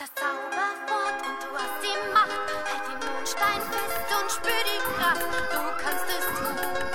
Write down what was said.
das Zauberwort und du hast die Macht. Halt den Mondstein fest und spür die Kraft. Du kannst es tun.